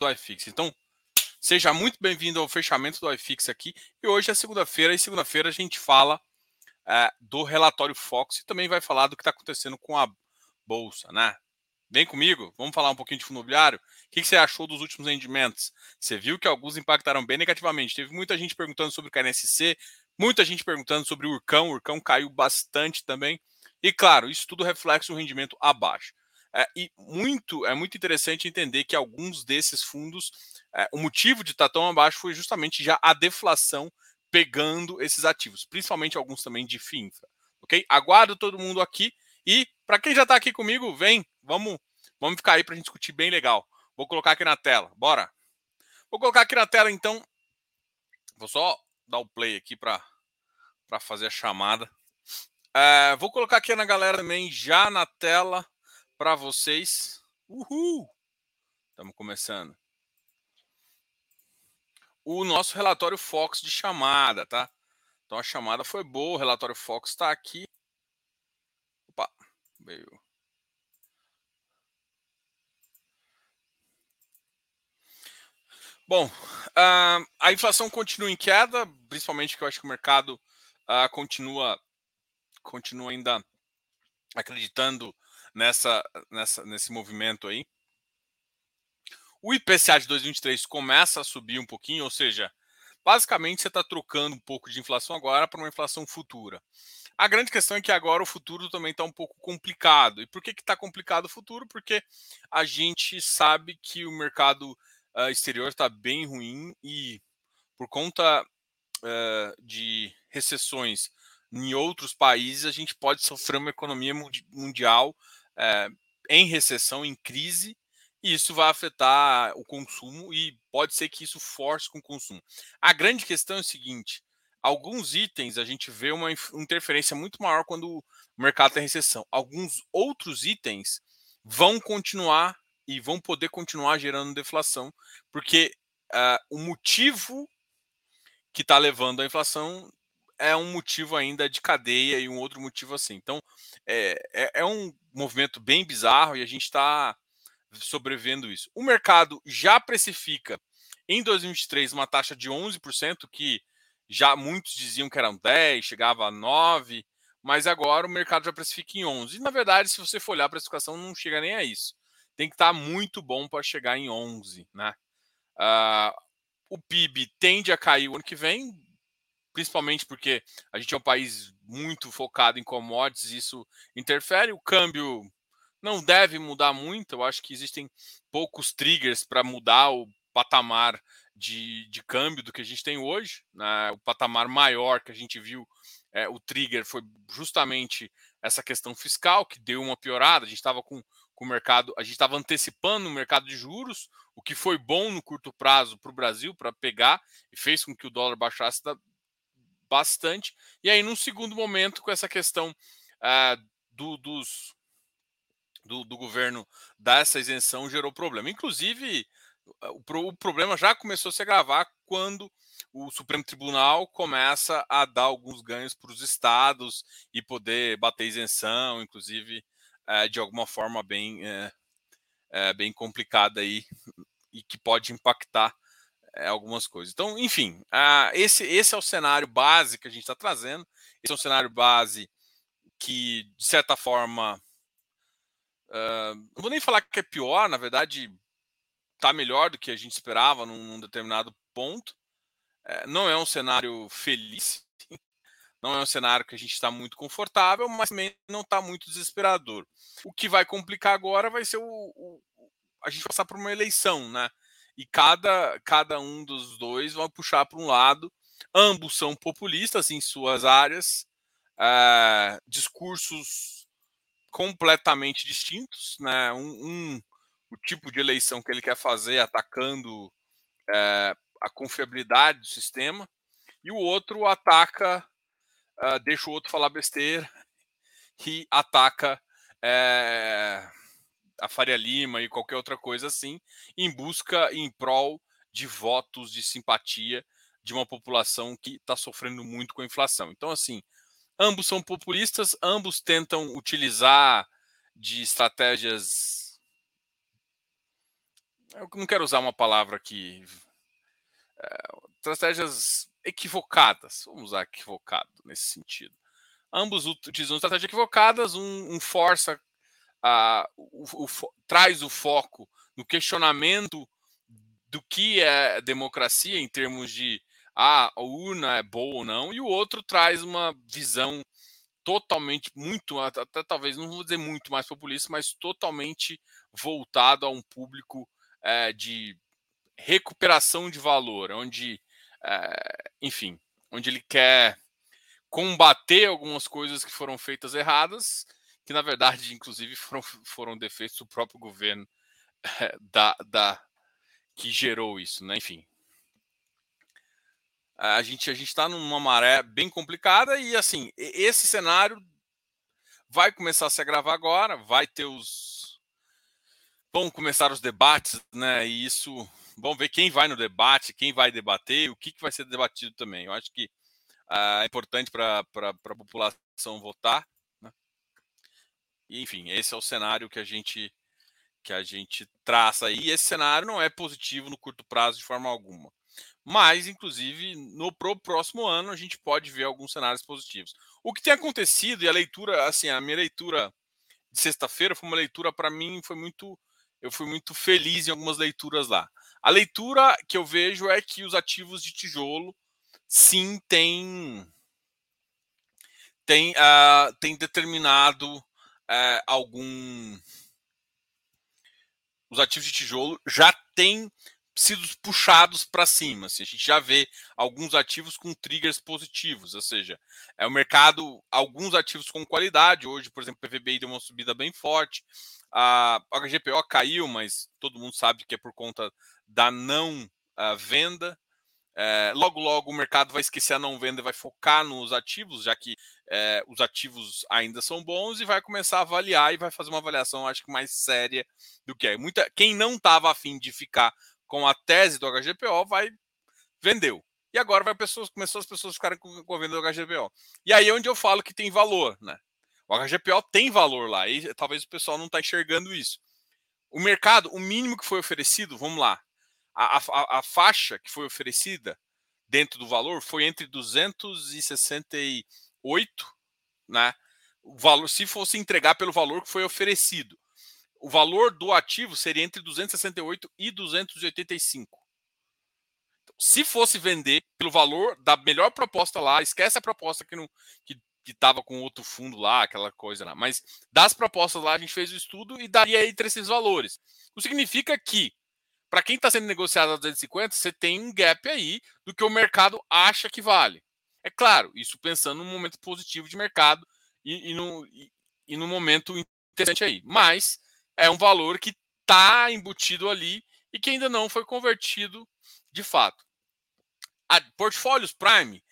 do iFix. Então, seja muito bem-vindo ao fechamento do iFix aqui. E hoje é segunda-feira, e segunda-feira a gente fala é, do relatório Fox e também vai falar do que está acontecendo com a Bolsa, né? Vem comigo, vamos falar um pouquinho de fundo imobiliário. O que, você achou dos últimos rendimentos? Você viu que alguns impactaram bem negativamente. Teve muita gente perguntando sobre o KNSC, muita gente perguntando sobre o Urcão. O Urcão caiu bastante também. E claro, isso tudo reflete um rendimento abaixo. É, e muito é muito interessante entender que alguns desses fundos, é, o motivo de estar tão abaixo foi justamente já a deflação pegando esses ativos, principalmente alguns também de FINFRA. Ok? Aguardo todo mundo aqui e para quem já está aqui comigo, vem, vamos, vamos ficar aí para a gente discutir bem legal. Vou colocar aqui na tela, bora. Vou colocar aqui na tela então. Vou só dar o play aqui para fazer a chamada. É, vou colocar aqui na galera também já na tela para vocês. Uhul! Estamos começando. O nosso relatório Fox de chamada, tá? Então a chamada foi boa, o relatório Fox está aqui. Opa, veio. Bom, uh, a inflação continua em queda, principalmente que eu acho que o mercado uh, continua, continua ainda acreditando nessa, nessa, nesse movimento aí. O IPCA de 2023 começa a subir um pouquinho, ou seja, basicamente você está trocando um pouco de inflação agora para uma inflação futura. A grande questão é que agora o futuro também está um pouco complicado. E por que está complicado o futuro? Porque a gente sabe que o mercado uh, exterior está bem ruim e por conta uh, de recessões em outros países, a gente pode sofrer uma economia mundial é, em recessão, em crise, e isso vai afetar o consumo e pode ser que isso force com o consumo. A grande questão é o seguinte: alguns itens a gente vê uma interferência muito maior quando o mercado tem recessão. Alguns outros itens vão continuar e vão poder continuar gerando deflação, porque uh, o motivo que está levando à inflação é um motivo ainda de cadeia e um outro motivo assim. Então, é, é, é um movimento bem bizarro e a gente está sobrevivendo isso. O mercado já precifica em 2023 uma taxa de 11%, que já muitos diziam que eram 10, chegava a 9, mas agora o mercado já precifica em 11. E na verdade, se você for olhar a precificação, não chega nem a isso. Tem que estar tá muito bom para chegar em 11, né? Uh, o PIB tende a cair o ano que vem, principalmente porque a gente é um país muito focado em commodities, isso interfere. O câmbio não deve mudar muito, eu acho que existem poucos triggers para mudar o patamar de, de câmbio do que a gente tem hoje. Né? O patamar maior que a gente viu, é, o trigger foi justamente essa questão fiscal, que deu uma piorada. A gente estava com, com o mercado, a gente estava antecipando o mercado de juros, o que foi bom no curto prazo para o Brasil, para pegar, e fez com que o dólar baixasse da, bastante. E aí, num segundo momento, com essa questão uh, do, dos, do, do, governo dar essa isenção, gerou problema. Inclusive, o, o problema já começou a se agravar quando o Supremo Tribunal começa a dar alguns ganhos para os estados e poder bater isenção, inclusive uh, de alguma forma bem, uh, bem complicada aí e que pode impactar algumas coisas. Então, enfim, uh, esse, esse é o cenário base que a gente está trazendo. Esse é um cenário base que, de certa forma, uh, não vou nem falar que é pior, na verdade, está melhor do que a gente esperava num, num determinado ponto. Uh, não é um cenário feliz, não é um cenário que a gente está muito confortável, mas também não está muito desesperador. O que vai complicar agora vai ser o, o a gente passar por uma eleição, né? E cada, cada um dos dois vai puxar para um lado. Ambos são populistas em suas áreas, é, discursos completamente distintos. Né? Um, um, o tipo de eleição que ele quer fazer atacando é, a confiabilidade do sistema, e o outro ataca, é, deixa o outro falar besteira e ataca a Faria Lima e qualquer outra coisa assim, em busca, em prol de votos de simpatia de uma população que está sofrendo muito com a inflação. Então, assim, ambos são populistas, ambos tentam utilizar de estratégias eu não quero usar uma palavra aqui. É, estratégias equivocadas, vamos usar equivocado nesse sentido. Ambos utilizam estratégias equivocadas, um, um força, uh, o, o, traz o foco no questionamento do que é democracia em termos de ah, a urna é boa ou não, e o outro traz uma visão totalmente, muito, até talvez, não vou dizer muito mais populista, mas totalmente voltado a um público é, de recuperação de valor, onde, é, enfim, onde ele quer combater algumas coisas que foram feitas erradas, que na verdade, inclusive, foram, foram defeitos do próprio governo é, da, da, que gerou isso, né? Enfim. A gente a está numa maré bem complicada e assim esse cenário vai começar a se agravar agora, vai ter os vão começar os debates, né? E isso vamos ver quem vai no debate, quem vai debater, o que, que vai ser debatido também. Eu acho que uh, é importante para a população votar. Enfim, esse é o cenário que a gente que a gente traça aí. Esse cenário não é positivo no curto prazo de forma alguma. Mas, inclusive, no pro próximo ano a gente pode ver alguns cenários positivos. O que tem acontecido e a leitura, assim, a minha leitura de sexta-feira foi uma leitura para mim foi muito, eu fui muito feliz em algumas leituras lá. A leitura que eu vejo é que os ativos de tijolo sim têm tem, uh, tem determinado uh, algum os ativos de tijolo já têm sido puxados para cima. Assim, a gente já vê alguns ativos com triggers positivos, ou seja, é o mercado, alguns ativos com qualidade. Hoje, por exemplo, o PVBI deu uma subida bem forte. A HGPO caiu, mas todo mundo sabe que é por conta da não uh, venda. É, logo, logo o mercado vai esquecer a não venda e vai focar nos ativos, já que é, os ativos ainda são bons, e vai começar a avaliar e vai fazer uma avaliação, acho que mais séria do que é. Muita, quem não estava afim de ficar com a tese do HGPO vai vendeu. E agora vai pessoas, começou as pessoas ficarem com, com a venda do HGPO. E aí é onde eu falo que tem valor, né? O HGPO tem valor lá, e talvez o pessoal não está enxergando isso. O mercado, o mínimo que foi oferecido, vamos lá, a, a, a, faixa que foi oferecida dentro do valor foi entre 268, né? O valor, se fosse entregar pelo valor que foi oferecido, o valor do ativo seria entre 268 e 285. Então, se fosse vender pelo valor da melhor proposta lá, esquece a proposta que não que estava com outro fundo lá, aquela coisa lá. Mas das propostas lá, a gente fez o estudo e daria entre esses valores. O que significa que para quem está sendo negociado a 250, você tem um gap aí do que o mercado acha que vale. É claro, isso pensando num momento positivo de mercado e, e, no, e, e no momento interessante aí. Mas é um valor que está embutido ali e que ainda não foi convertido de fato. A, portfólios Prime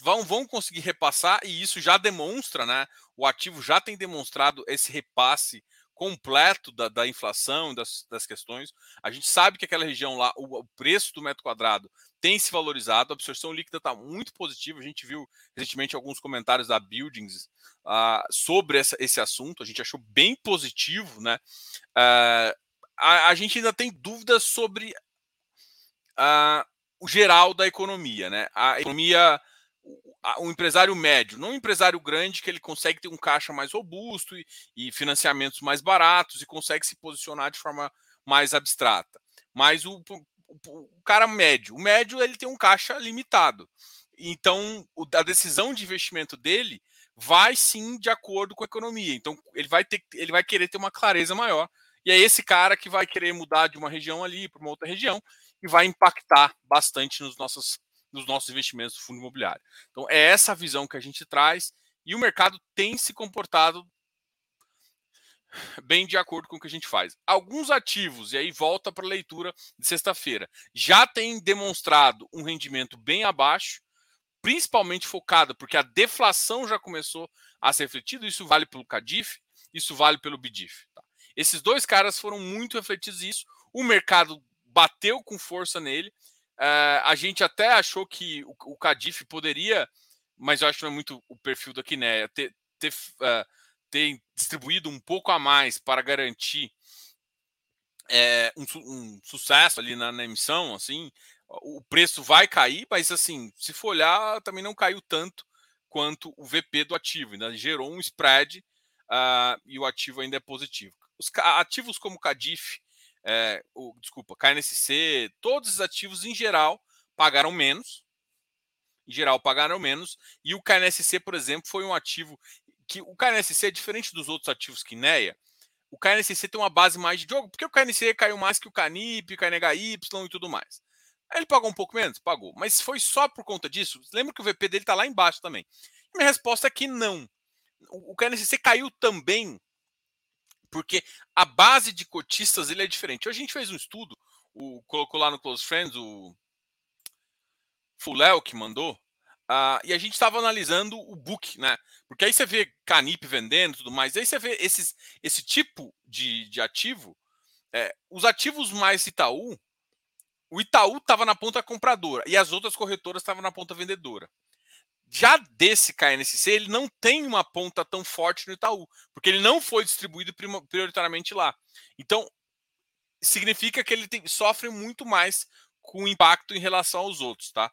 vão, vão conseguir repassar e isso já demonstra, né? O ativo já tem demonstrado esse repasse completo da, da inflação, das, das, questões. A gente sabe que aquela região lá, o, o, preço do metro quadrado tem se valorizado, a absorção líquida está muito positiva. A gente viu recentemente alguns comentários da Buildings uh, sobre essa, esse assunto, a gente achou bem positivo, né? Uh, a, a, gente ainda tem dúvidas sobre uh, o geral da economia, né? A economia um empresário médio, não um empresário grande que ele consegue ter um caixa mais robusto e, e, financiamentos mais baratos e consegue se posicionar de forma mais abstrata. Mas o, o, o, cara médio, o médio ele tem um caixa limitado. Então a decisão de investimento dele vai sim de acordo com a economia. Então ele vai ter, ele vai querer ter uma clareza maior. E é esse cara que vai querer mudar de uma região ali para uma outra região e vai impactar bastante nos nossos nos nossos investimentos do fundo imobiliário. Então, é essa visão que a gente traz e o mercado tem se comportado bem de acordo com o que a gente faz. Alguns ativos, e aí volta para a leitura de sexta-feira, já têm demonstrado um rendimento bem abaixo, principalmente focado, porque a deflação já começou a ser refletida, isso vale pelo CADIF, isso vale pelo BIDIF. Tá? Esses dois caras foram muito refletidos nisso, o mercado bateu com força nele, Uh, a gente até achou que o, o Cadif poderia, mas eu acho que não é muito o perfil da Quinéia, ter, ter, uh, ter distribuído um pouco a mais para garantir é, um, um, sucesso ali na, na, emissão, assim, o preço vai cair, mas assim, se for olhar, também não caiu tanto quanto o VP do ativo, ainda gerou um spread uh, e o ativo ainda é positivo. Os ativos como Cadif, é, o, desculpa, KNSC, todos os ativos em geral pagaram menos, em geral pagaram menos, e o KNSC, por exemplo, foi um ativo que o KNSC é diferente dos outros ativos que NEA, o KNSC tem uma base mais de jogo, porque o KNC caiu mais que o Canip, KNHY e tudo mais. Ele pagou um pouco menos? Pagou. Mas foi só por conta disso? Lembra que o VP dele está lá embaixo também. Minha resposta é que não. O KNCC caiu também porque a base de cotistas ele é diferente. A gente fez um estudo, o, colocou lá no Close Friends, o Fuléo que mandou, uh, e a gente estava analisando o book, né? Porque aí você vê Canip vendendo e tudo mais, aí você vê esses, esse tipo de, de ativo, é, os ativos mais Itaú, o Itaú estava na ponta compradora e as outras corretoras estavam na ponta vendedora. Já desse KNSC, ele não tem uma ponta tão forte no Itaú, porque ele não foi distribuído prioritariamente lá. Então, significa que ele tem, sofre muito mais com o impacto em relação aos outros, tá?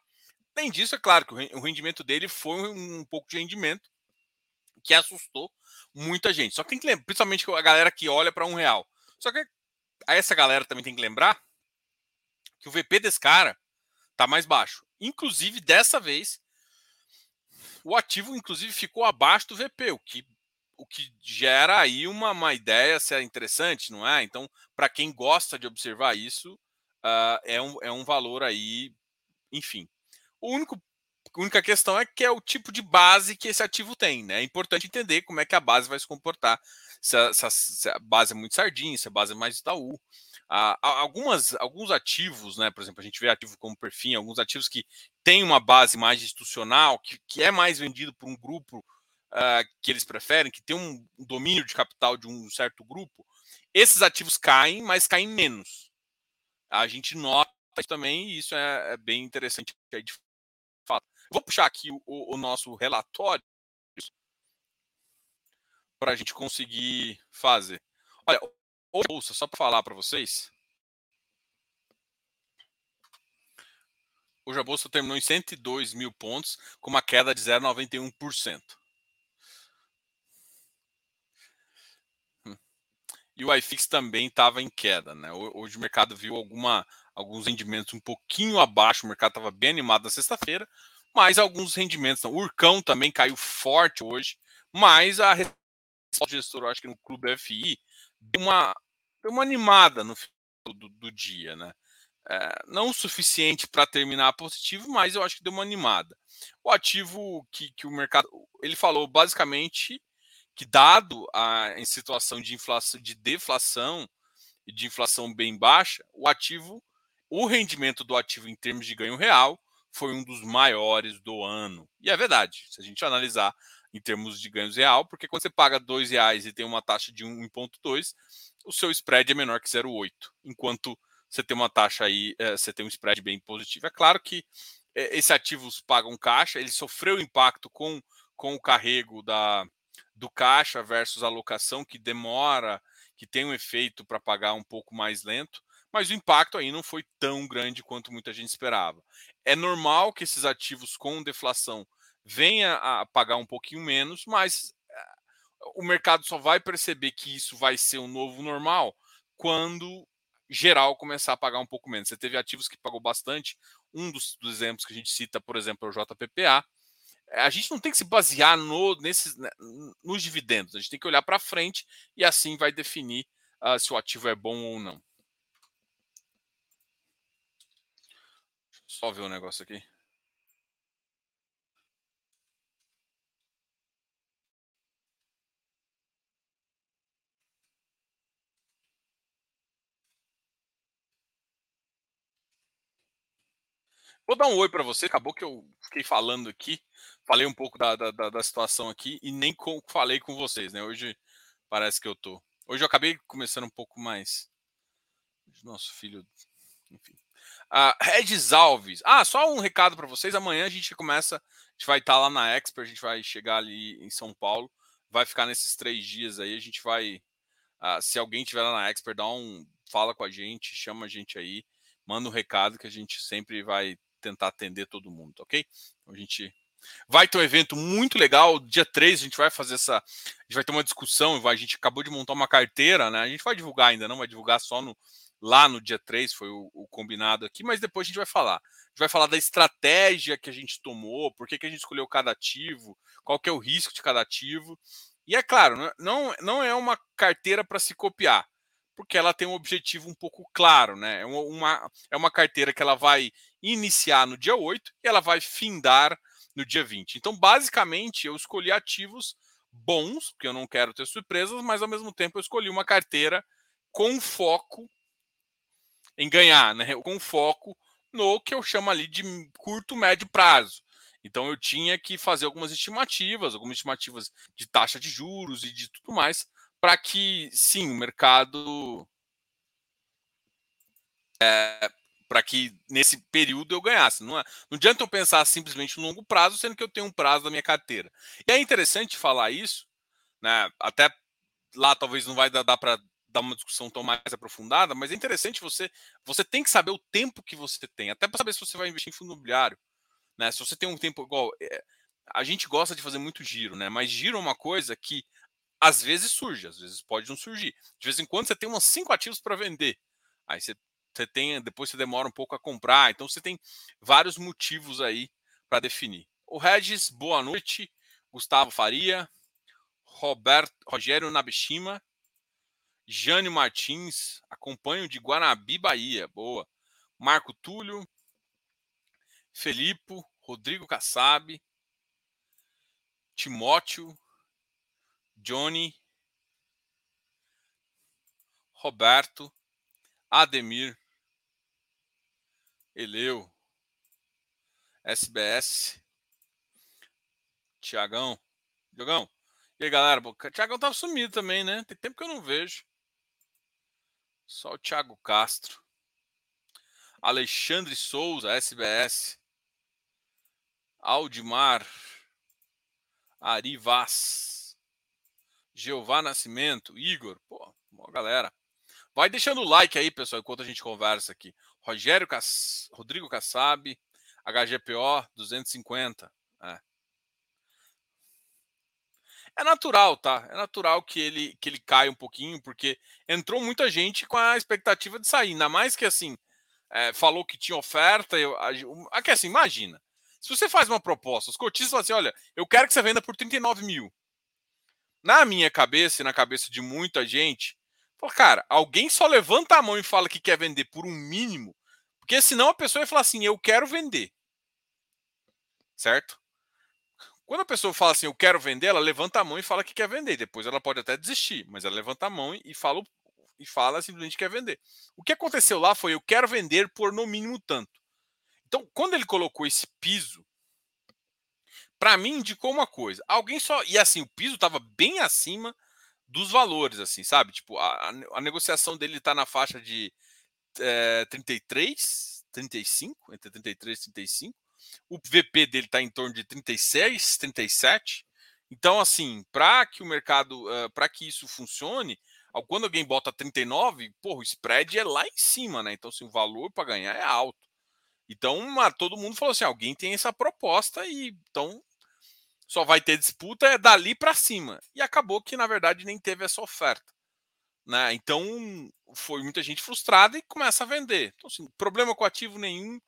Além disso, é claro que o rendimento dele foi um pouco de rendimento que assustou muita gente. Só que tem que lembrar, principalmente a galera que olha para um real. Só que essa galera também tem que lembrar que o VP desse cara tá mais baixo. Inclusive, dessa vez, o ativo, inclusive, ficou abaixo do VP, o que, o que gera aí uma, uma ideia se é interessante, não é? Então, para quem gosta de observar isso, uh, é, um, é um valor aí, enfim. O único a única questão é que é o tipo de base que esse ativo tem, né? É importante entender como é que a base vai se comportar. Se a, se a, se a base é muito sardinha, se a base é mais Itaú. Ah, algumas, alguns ativos, né? Por exemplo, a gente vê ativo como perfil, alguns ativos que têm uma base mais institucional, que, que é mais vendido por um grupo uh, que eles preferem, que tem um domínio de capital de um certo grupo, esses ativos caem, mas caem menos. A gente nota também, e isso é, é bem interessante de. Vou puxar aqui o, o nosso relatório para a gente conseguir fazer. Olha, hoje bolsa, só para falar para vocês. Hoje a bolsa terminou em 102 mil pontos, com uma queda de 0,91%. Hum. E o iFix também estava em queda, né? Hoje o mercado viu alguma, alguns rendimentos um pouquinho abaixo, o mercado estava bem animado na sexta-feira, mas alguns rendimentos. Não. O Urcão também caiu forte hoje, mas a resposta do gestor, eu acho que no Clube FI, deu uma, deu uma animada no do, do dia, né? É, não o suficiente para terminar positivo, mas eu acho que deu uma animada. O ativo que, que o mercado. Ele falou basicamente que, dado a em situação de inflação, de deflação e de inflação bem baixa, o ativo, o rendimento do ativo em termos de ganho real foi um dos maiores do ano. E é verdade, se a gente analisar em termos de ganhos real, porque quando você paga R$ reais e tem uma taxa de 1,2, o seu spread é menor que 0,8, enquanto você tem uma taxa aí, é, você tem um spread bem positivo. É claro que é, esse ativos pagam caixa, ele sofreu impacto com, com o carrego da, do caixa versus alocação, que demora, que tem um efeito para pagar um pouco mais lento, mas o impacto aí não foi tão grande quanto muita gente esperava. É normal que esses ativos com deflação venha a pagar um pouquinho menos, mas eh, o mercado só vai perceber que isso vai ser um novo normal quando geral começar a pagar um pouco menos. Você teve ativos que pagou bastante. Um dos, dos exemplos que a gente cita, por exemplo, é o JPPA. Eh, a gente não tem que se basear no, nesses, né, nos dividendos. A gente tem que olhar para frente e assim vai definir uh, se o ativo é bom ou não. Só ver o um negócio aqui. Vou dar um oi para você. Acabou que eu fiquei falando aqui, falei um pouco da, da, da situação aqui e nem com, falei com vocês, né? Hoje parece que eu tô. Hoje eu acabei começando um pouco mais. Nosso filho, enfim. Uh, Regis Alves. Ah, só um recado para vocês. Amanhã a gente começa, a gente vai estar tá lá na Expo, a gente vai chegar ali em São Paulo, vai ficar nesses três dias aí. A gente vai, uh, se alguém tiver lá na Expo, dá um, fala com a gente, chama a gente aí, manda um recado que a gente sempre vai tentar atender todo mundo, ok? Então, a gente vai ter um evento muito legal, dia 3 a gente vai fazer essa, a gente vai ter uma discussão, a gente acabou de montar uma carteira, né? A gente vai divulgar ainda, não vai divulgar só no lá no dia 3, foi o, o, combinado aqui, mas depois a gente vai falar. A gente vai falar da estratégia que a gente tomou, por que, que a gente escolheu cada ativo, qual que é o risco de cada ativo. E é claro, não, não é uma carteira para se copiar, porque ela tem um objetivo um pouco claro, né? É uma, é uma carteira que ela vai iniciar no dia 8 e ela vai findar no dia 20. Então, basicamente, eu escolhi ativos bons, porque eu não quero ter surpresas, mas ao mesmo tempo eu escolhi uma carteira com foco em ganhar, né? Com foco no que eu chamo ali de curto, médio prazo. Então eu tinha que fazer algumas estimativas, algumas estimativas de taxa de juros e de tudo mais, para que sim, o mercado é, para que nesse período eu ganhasse. Não, é, não adianta eu pensar simplesmente no longo prazo, sendo que eu tenho um prazo da minha carteira. E é interessante falar isso, né? Até lá talvez não vai dar, dar para dar uma discussão tão mais aprofundada, mas é interessante você você tem que saber o tempo que você tem, até para saber se você vai investir em fundo imobiliário, né? Se você tem um tempo igual é, a gente gosta de fazer muito giro, né? Mas giro é uma coisa que às vezes surge, às vezes pode não surgir. De vez em quando você tem uns cinco ativos para vender. Aí você, você tem, depois você demora um pouco a comprar. Então você tem vários motivos aí para definir. O Regis, boa noite. Gustavo Faria, Roberto, Rogério Nabishima, Jânio Martins, acompanho de Guanabi, Bahia. Boa. Marco Túlio, Felipe, Rodrigo Kassab, Timóteo, Johnny, Roberto, Ademir, Eleu, SBS, Tiagão, Diogão. E aí, galera? O Tiagão tá sumido também, né? Tem tempo que eu não vejo. Só o Thiago Castro. Alexandre Souza, SBS. Aldimar. Ari Vaz. Jeová Nascimento. Igor. Pô, boa galera. Vai deixando o like aí, pessoal, enquanto a gente conversa aqui. Rogério Cass... Rodrigo Kassab. HGPO 250. É. É natural, tá? É natural que ele, que ele caia um pouquinho, porque entrou muita gente com a expectativa de sair. Ainda mais que assim, é, falou que tinha oferta. Eu, aqui assim, imagina. Se você faz uma proposta, os cotistas falam assim: olha, eu quero que você venda por 39 mil. Na minha cabeça e na cabeça de muita gente, fala, cara, alguém só levanta a mão e fala que quer vender por um mínimo, porque senão a pessoa vai falar assim: eu quero vender. Certo? Quando a pessoa fala assim, eu quero vender, ela levanta a mão e fala que quer vender. Depois ela pode até desistir, mas ela levanta a mão e fala, e fala simplesmente que quer vender. O que aconteceu lá foi, eu quero vender por no mínimo tanto. Então, quando ele colocou esse piso, para mim indicou uma coisa. Alguém só. E assim, o piso estava bem acima dos valores, assim, sabe? Tipo, a, a negociação dele está na faixa de é, 33, 35, entre 33 e 35. O VP dele está em torno de 36, 37. Então, assim, para que o mercado, uh, para que isso funcione, quando alguém bota 39, porra, o spread é lá em cima, né? Então, assim, o valor para ganhar é alto. Então, uma, todo mundo falou assim: alguém tem essa proposta e então só vai ter disputa é dali para cima. E acabou que, na verdade, nem teve essa oferta. Né? Então, foi muita gente frustrada e começa a vender. Então, assim, problema com ativo nenhum,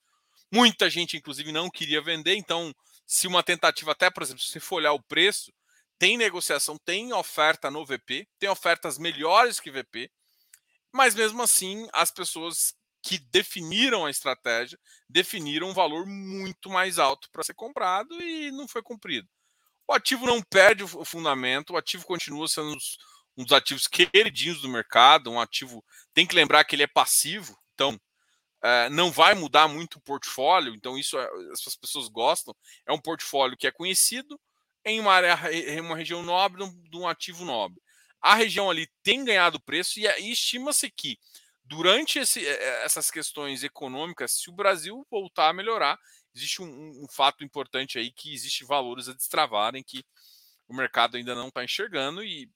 Muita gente, inclusive, não queria vender. Então, se uma tentativa, até, por exemplo, se você for olhar o preço, tem negociação, tem oferta no VP, tem ofertas melhores que VP, mas mesmo assim, as pessoas que definiram a estratégia definiram um valor muito mais alto para ser comprado e não foi cumprido. O ativo não perde o fundamento, o ativo continua sendo um dos ativos queridinhos do mercado, um ativo tem que lembrar que ele é passivo, então Uh, não vai mudar muito o portfólio, então isso é, as pessoas gostam. É um portfólio que é conhecido em uma área, uma região nobre, de um ativo nobre. A região ali tem ganhado preço e, e estima-se que durante esse, essas questões econômicas, se o Brasil voltar a melhorar, existe um, um fato importante aí que existe valores a destravarem que o mercado ainda não está enxergando e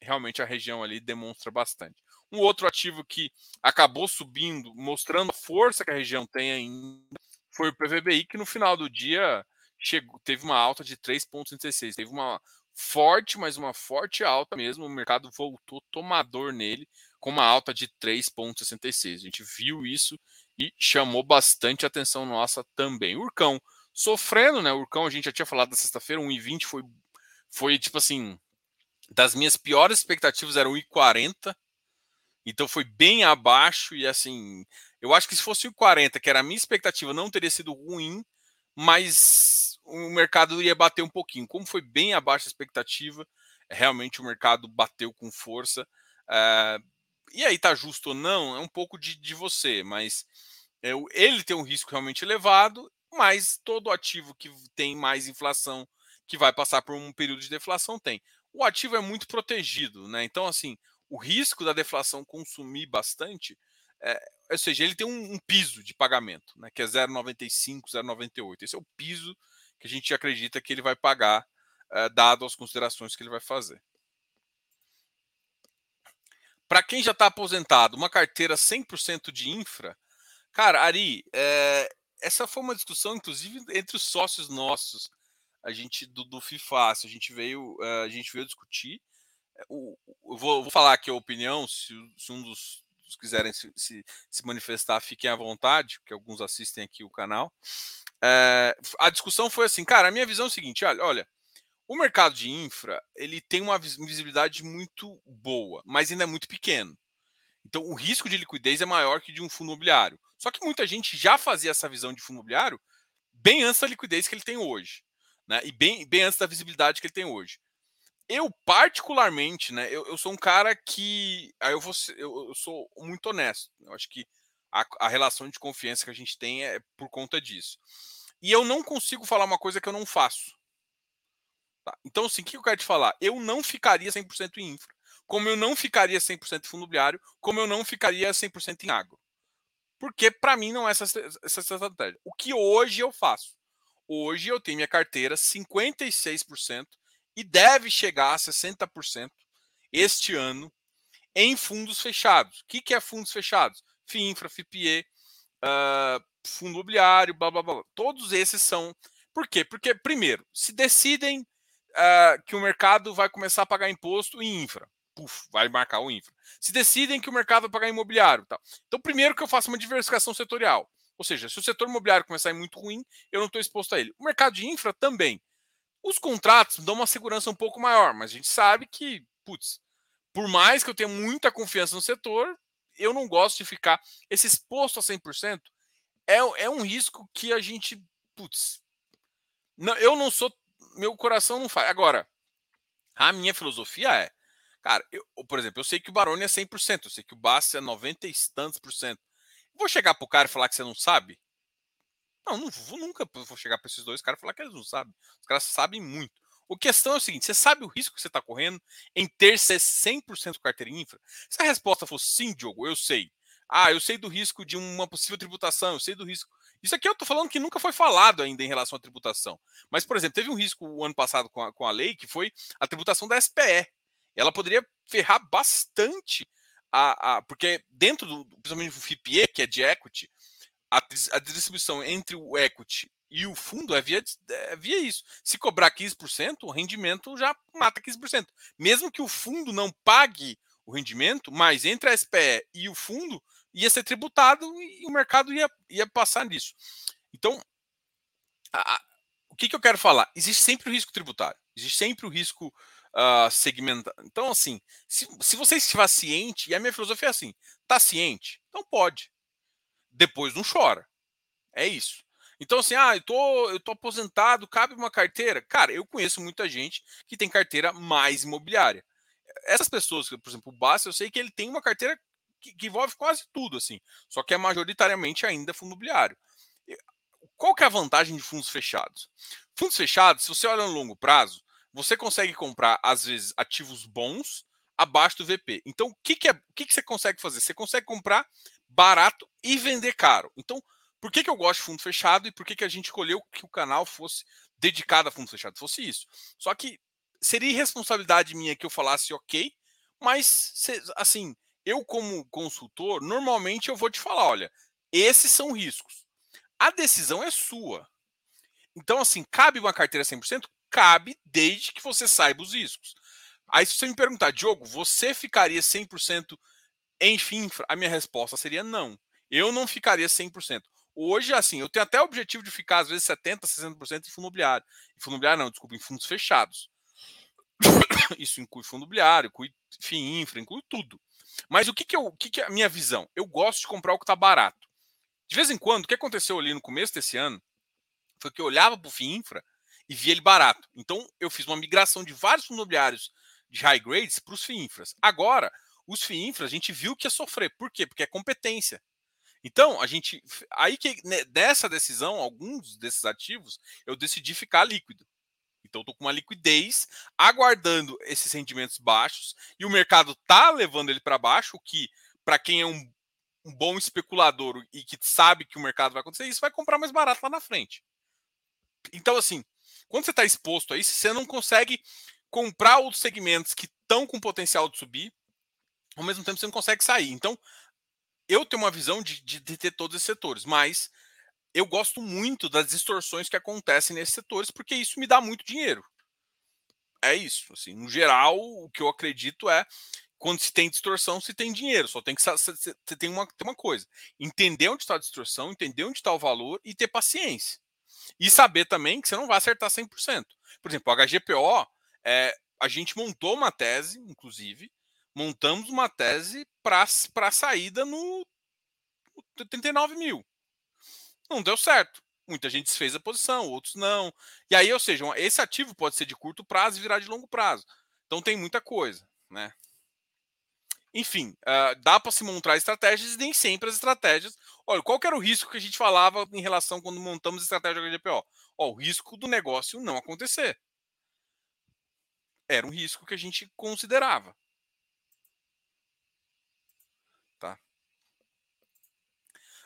realmente a região ali demonstra bastante. Um outro ativo que acabou subindo, mostrando a força que a região tem ainda, foi o PVBI, que no final do dia chegou, teve uma alta de 3,36. Teve uma forte, mas uma forte alta mesmo. O mercado voltou tomador nele, com uma alta de 3,66. A gente viu isso e chamou bastante atenção nossa também. Urcão sofrendo, né? Urcão, a gente já tinha falado na sexta-feira, 1,20 foi, foi tipo assim, das minhas piores expectativas era 1,40. Então foi bem abaixo e assim, eu acho que se fosse o 40, que era a minha expectativa, não teria sido ruim, mas o mercado ia bater um pouquinho. Como foi bem abaixo da expectativa, realmente o mercado bateu com força. Uh, e aí tá justo ou não, é um pouco de, de você, mas ele tem um risco realmente elevado, mas todo ativo que tem mais inflação, que vai passar por um período de deflação, tem. O ativo é muito protegido, né? Então, assim, o risco da deflação consumir bastante, é, ou seja, ele tem um, um, piso de pagamento, né, que é 0,95, 0,98. Esse é o piso que a gente acredita que ele vai pagar, é, dado as considerações que ele vai fazer. Para quem já está aposentado, uma carteira 100% de infra, cara, Ari, é, essa foi uma discussão, inclusive, entre os sócios nossos, a gente do, do FIFA, a gente veio, uh, a gente veio discutir o, eu vou, vou, falar aqui a opinião, se, se um dos, dos quiserem se, se, se, manifestar, fiquem à vontade, porque alguns assistem aqui o canal. É, a discussão foi assim, cara, a minha visão é o seguinte, olha, olha, o mercado de infra, ele tem uma visibilidade muito boa, mas ainda é muito pequeno. Então, o risco de liquidez é maior que de um fundo imobiliário. Só que muita gente já fazia essa visão de fundo imobiliário bem antes da liquidez que ele tem hoje. Né? E bem, bem antes da visibilidade que ele tem hoje. Eu, particularmente, né? Eu, eu sou um cara que. Aí eu, vou, eu, eu sou muito honesto. Eu acho que a, a, relação de confiança que a gente tem é por conta disso. E eu não consigo falar uma coisa que eu não faço. Tá? Então, assim, o que eu quero te falar? Eu não ficaria 100% em infra. Como eu não ficaria 100% em fundo imobiliário, como eu não ficaria 100% em agro. Porque, para mim, não é essa, essa estratégia. O que hoje eu faço? Hoje eu tenho minha carteira 56% e deve chegar a 60% este ano em fundos fechados. O que, que é fundos fechados? FINFRA, FIPE, uh, fundo imobiliário, blá, blá, blá. Todos esses são. Por quê? Porque, primeiro, se decidem uh, que o mercado vai começar a pagar imposto em infra, vai marcar o infra. Se decidem que o mercado vai pagar imobiliário. Tal. Então, primeiro que eu faço uma diversificação setorial. Ou seja, se o setor imobiliário começar a ir muito ruim, eu não estou exposto a ele. O mercado de infra também. Os contratos dão uma segurança um pouco maior, mas a gente sabe que, putz, por mais que eu tenha muita confiança no setor, eu não gosto de ficar. Esse exposto a 100% é, é um risco que a gente, putz, não, eu não sou, meu coração não faz. Agora, a minha filosofia é, cara, eu, por exemplo, eu sei que o Baroni é 100%, eu sei que o Bassi é 90 e tantos por cento. Vou chegar pro cara e falar que você não sabe? Não, não vou, nunca vou chegar para esses dois caras e falar que eles não sabem. Os caras sabem muito. O questão é o seguinte: você sabe o risco que você está correndo em ter 100% carteira infra? Se a resposta for sim, Diogo, eu sei. Ah, eu sei do risco de uma possível tributação, eu sei do risco. Isso aqui eu estou falando que nunca foi falado ainda em relação à tributação. Mas, por exemplo, teve um risco o ano passado com a, com a lei que foi a tributação da SPE. Ela poderia ferrar bastante a. a porque dentro do, principalmente do FIPE, que é de equity, a, a distribuição entre o equity e o fundo é via, é via isso. Se cobrar 15%, o rendimento já mata 15%. Mesmo que o fundo não pague o rendimento, mas entre a SPE e o fundo ia ser tributado e o mercado ia, ia passar nisso. Então, a, a, o que, que eu quero falar? Existe sempre o risco tributário, existe sempre o risco uh, segmentado. Então, assim, se, se você estiver ciente, e a minha filosofia é assim, tá ciente? Então pode depois não chora. É isso. Então, assim, ah, eu tô, eu tô aposentado, cabe uma carteira? Cara, eu conheço muita gente que tem carteira mais imobiliária. Essas pessoas, por exemplo, o Basta, eu sei que ele tem uma carteira que, que, envolve quase tudo, assim, só que é majoritariamente ainda fundo imobiliário. Qual que é a vantagem de fundos fechados? Fundos fechados, se você olha no longo prazo, você consegue comprar, às vezes, ativos bons abaixo do VP. Então, o que, que, é, o que, que você consegue fazer? Você consegue comprar barato e vender caro. Então, por que, que eu gosto de fundo fechado e por que, que a gente escolheu que o canal fosse dedicado a fundo fechado? Fosse isso. Só que seria irresponsabilidade minha que eu falasse ok, mas assim, eu como consultor, normalmente eu vou te falar, olha, esses são riscos. A decisão é sua. Então, assim, cabe uma carteira 100%? Cabe, desde que você saiba os riscos. Aí, se você me perguntar, Diogo, você ficaria 100% em FINFRA? A minha resposta seria não. Eu não ficaria 100%. Hoje, assim, eu tenho até o objetivo de ficar, às vezes, 70%, 60% em fundo imobiliário. Em fundo imobiliário, não, desculpa, em fundos fechados. Isso inclui fundo imobiliário, inclui FII infra, inclui tudo. Mas o que, que, eu, o que, que é a minha visão? Eu gosto de comprar o que está barato. De vez em quando, o que aconteceu ali no começo desse ano foi que eu olhava para o FII infra e via ele barato. Então, eu fiz uma migração de vários fundos imobiliários de high grades para os FII infras. Agora, os FII infras, a gente viu que ia sofrer. Por quê? Porque é competência. Então, a gente. Aí que né, dessa decisão, alguns desses ativos, eu decidi ficar líquido. Então, estou com uma liquidez, aguardando esses rendimentos baixos, e o mercado está levando ele para baixo, o que, para quem é um, um, bom especulador e que sabe que o mercado vai acontecer, isso vai comprar mais barato lá na frente. Então, assim, quando você está exposto a isso, você não consegue comprar outros segmentos que estão com potencial de subir, ao mesmo tempo você não consegue sair. Então, eu tenho uma visão de, de, de ter todos esses setores, mas eu gosto muito das distorções que acontecem nesses setores, porque isso me dá muito dinheiro. É isso. Assim, no geral, o que eu acredito é quando se tem distorção, se tem dinheiro. Só tem que você tem uma, tem uma coisa: entender onde está a distorção, entender onde está o valor e ter paciência. E saber também que você não vai acertar 100%. Por exemplo, o HGPO, é, a gente montou uma tese, inclusive, montamos uma tese para saída no 39 mil. Não deu certo. Muita gente desfez a posição, outros não. E aí, ou seja, esse ativo pode ser de curto prazo e virar de longo prazo. Então tem muita coisa, né? Enfim, uh, dá para se montar estratégias e nem sempre as estratégias. Olha, qual era o risco que a gente falava em relação quando montamos estratégia do HDPO? Ó, o risco do negócio não acontecer. Era um risco que a gente considerava. Tá?